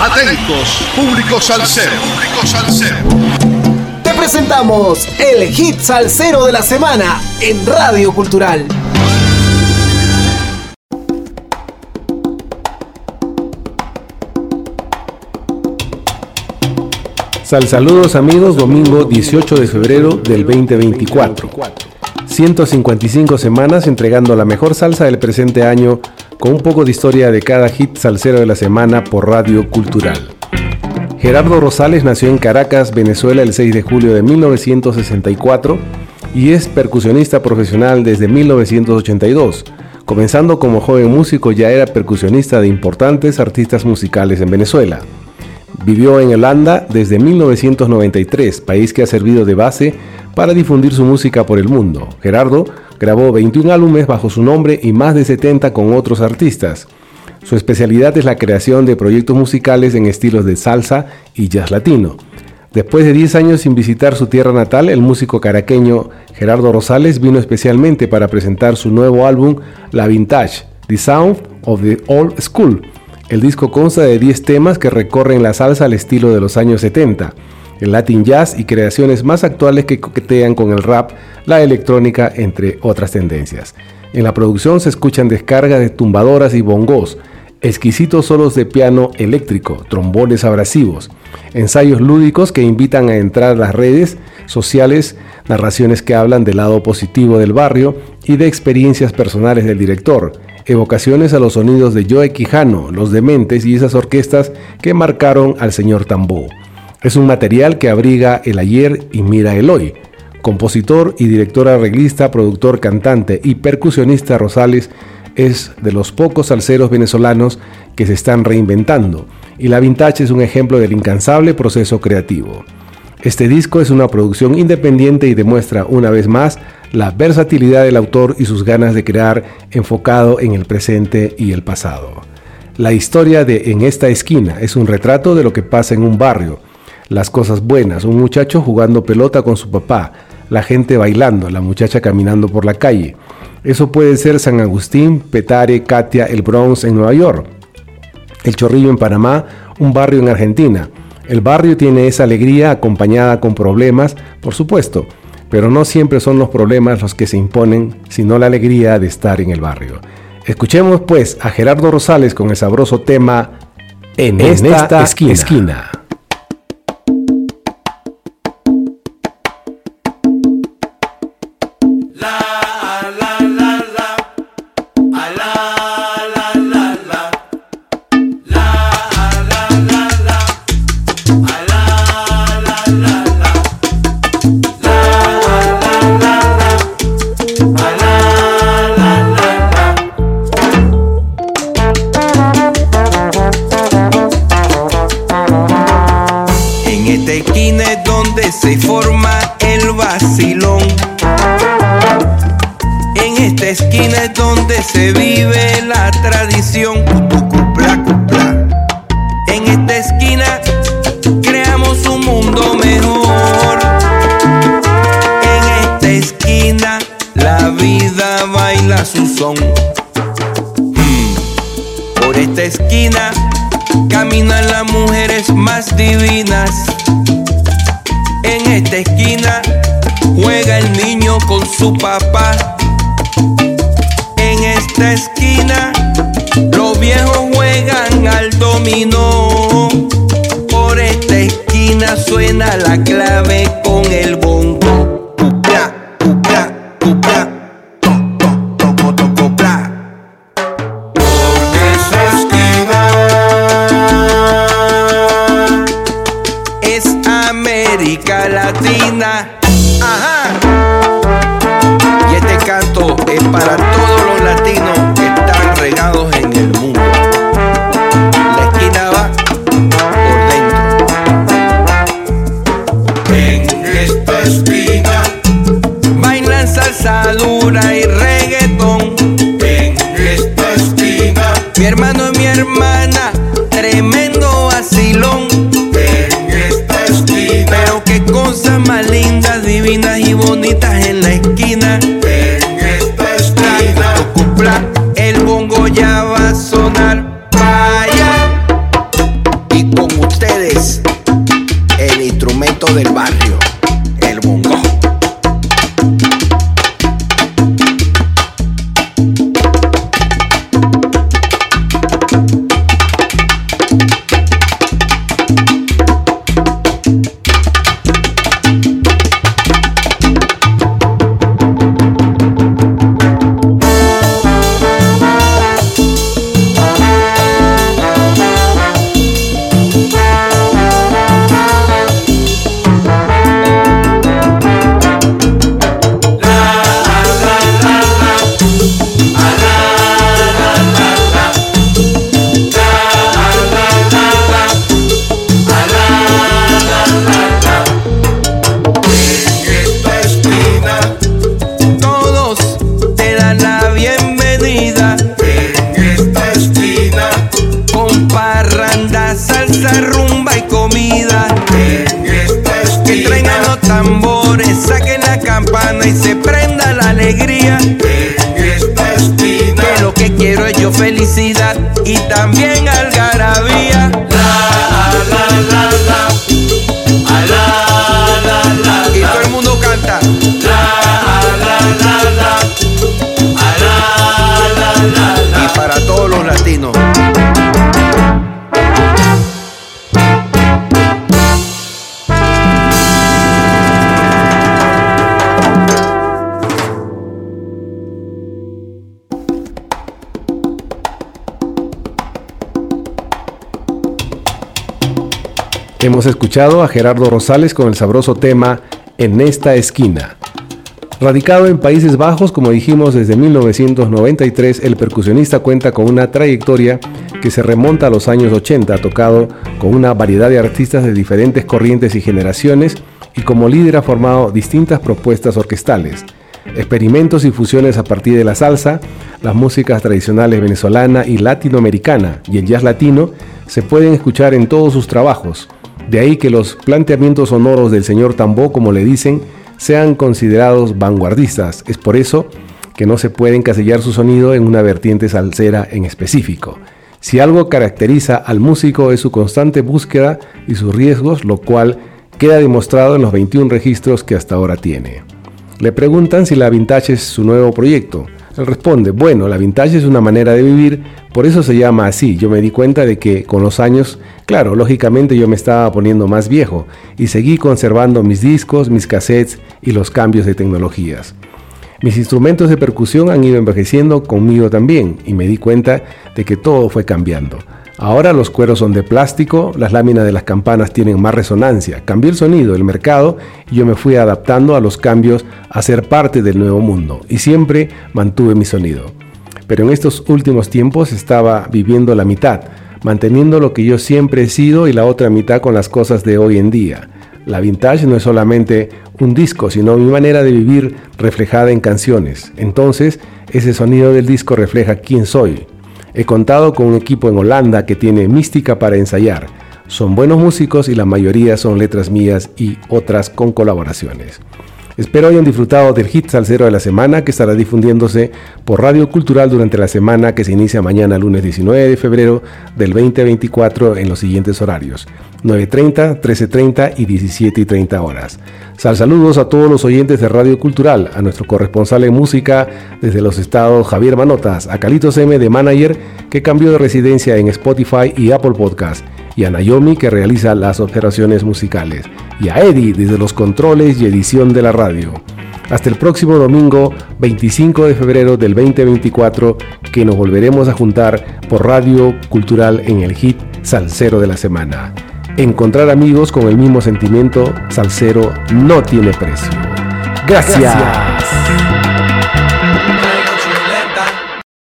Atentos, público salsero. Público salsero. Te presentamos el hit salsero de la semana en Radio Cultural. Sal saludos amigos, domingo 18 de febrero del 2024. 155 semanas entregando la mejor salsa del presente año con un poco de historia de cada hit salsero de la semana por Radio Cultural. Gerardo Rosales nació en Caracas, Venezuela el 6 de julio de 1964 y es percusionista profesional desde 1982. Comenzando como joven músico ya era percusionista de importantes artistas musicales en Venezuela. Vivió en Holanda desde 1993, país que ha servido de base para difundir su música por el mundo. Gerardo grabó 21 álbumes bajo su nombre y más de 70 con otros artistas. Su especialidad es la creación de proyectos musicales en estilos de salsa y jazz latino. Después de 10 años sin visitar su tierra natal, el músico caraqueño Gerardo Rosales vino especialmente para presentar su nuevo álbum La Vintage, The Sound of the Old School. El disco consta de 10 temas que recorren la salsa al estilo de los años 70 el Latin Jazz y creaciones más actuales que coquetean con el rap, la electrónica, entre otras tendencias. En la producción se escuchan descargas de tumbadoras y bongos, exquisitos solos de piano eléctrico, trombones abrasivos, ensayos lúdicos que invitan a entrar a las redes sociales, narraciones que hablan del lado positivo del barrio y de experiencias personales del director, evocaciones a los sonidos de Joe Quijano, Los Dementes y esas orquestas que marcaron al señor Tambó. Es un material que abriga el ayer y mira el hoy. Compositor y director arreglista, productor, cantante y percusionista Rosales es de los pocos salseros venezolanos que se están reinventando y la Vintage es un ejemplo del incansable proceso creativo. Este disco es una producción independiente y demuestra una vez más la versatilidad del autor y sus ganas de crear enfocado en el presente y el pasado. La historia de En esta esquina es un retrato de lo que pasa en un barrio, las cosas buenas, un muchacho jugando pelota con su papá, la gente bailando, la muchacha caminando por la calle. Eso puede ser San Agustín, Petare, Katia, el Bronx en Nueva York. El Chorrillo en Panamá, un barrio en Argentina. El barrio tiene esa alegría acompañada con problemas, por supuesto, pero no siempre son los problemas los que se imponen, sino la alegría de estar en el barrio. Escuchemos pues a Gerardo Rosales con el sabroso tema En, esta, esquina. Se vive la tradición. En esta esquina creamos un mundo mejor. En esta esquina la vida baila su son. Hmm. Por esta esquina caminan las mujeres más divinas. En esta esquina juega el niño con su papá esta esquina los viejos juegan al dominó. Por esta esquina suena la clave con el bongo. Es América Latina. Ajá. Y este canto es para todos Mi hermano y mi hermana, tremendo vacilón. En esta esquina. Pero qué cosas más lindas, divinas y bonitas en la esquina. En esta esquina. Cupla, el bongo ya va a sonar. Vaya. Y con ustedes, el instrumento del bar. Felicidad y también Hemos escuchado a Gerardo Rosales con el sabroso tema En esta esquina. Radicado en Países Bajos, como dijimos desde 1993, el percusionista cuenta con una trayectoria que se remonta a los años 80, ha tocado con una variedad de artistas de diferentes corrientes y generaciones y como líder ha formado distintas propuestas orquestales, experimentos y fusiones a partir de la salsa, las músicas tradicionales venezolana y latinoamericana y el jazz latino se pueden escuchar en todos sus trabajos de ahí que los planteamientos sonoros del señor Tambó, como le dicen, sean considerados vanguardistas. Es por eso que no se puede encasillar su sonido en una vertiente salsera en específico. Si algo caracteriza al músico es su constante búsqueda y sus riesgos, lo cual queda demostrado en los 21 registros que hasta ahora tiene. Le preguntan si la Vintage es su nuevo proyecto. Él responde, bueno, la vintage es una manera de vivir, por eso se llama así. Yo me di cuenta de que con los años, claro, lógicamente yo me estaba poniendo más viejo y seguí conservando mis discos, mis cassettes y los cambios de tecnologías. Mis instrumentos de percusión han ido envejeciendo conmigo también y me di cuenta de que todo fue cambiando. Ahora los cueros son de plástico, las láminas de las campanas tienen más resonancia. Cambió el sonido, el mercado y yo me fui adaptando a los cambios a ser parte del nuevo mundo y siempre mantuve mi sonido. Pero en estos últimos tiempos estaba viviendo la mitad, manteniendo lo que yo siempre he sido y la otra mitad con las cosas de hoy en día. La vintage no es solamente un disco, sino mi manera de vivir reflejada en canciones. Entonces, ese sonido del disco refleja quién soy, He contado con un equipo en Holanda que tiene mística para ensayar. Son buenos músicos y la mayoría son letras mías y otras con colaboraciones. Espero hayan disfrutado del hit salsero de la semana que estará difundiéndose por Radio Cultural durante la semana que se inicia mañana lunes 19 de febrero del 2024 en los siguientes horarios 9.30, 13.30 y 17.30 horas. Sal saludos a todos los oyentes de Radio Cultural, a nuestro corresponsal en música desde los estados Javier Manotas, a Calitos M de Manager que cambió de residencia en Spotify y Apple Podcast y a Naomi que realiza las operaciones musicales, y a Eddie desde los controles y edición de la radio. Hasta el próximo domingo 25 de febrero del 2024 que nos volveremos a juntar por Radio Cultural en el hit Salsero de la Semana. Encontrar amigos con el mismo sentimiento salsero no tiene precio. Gracias.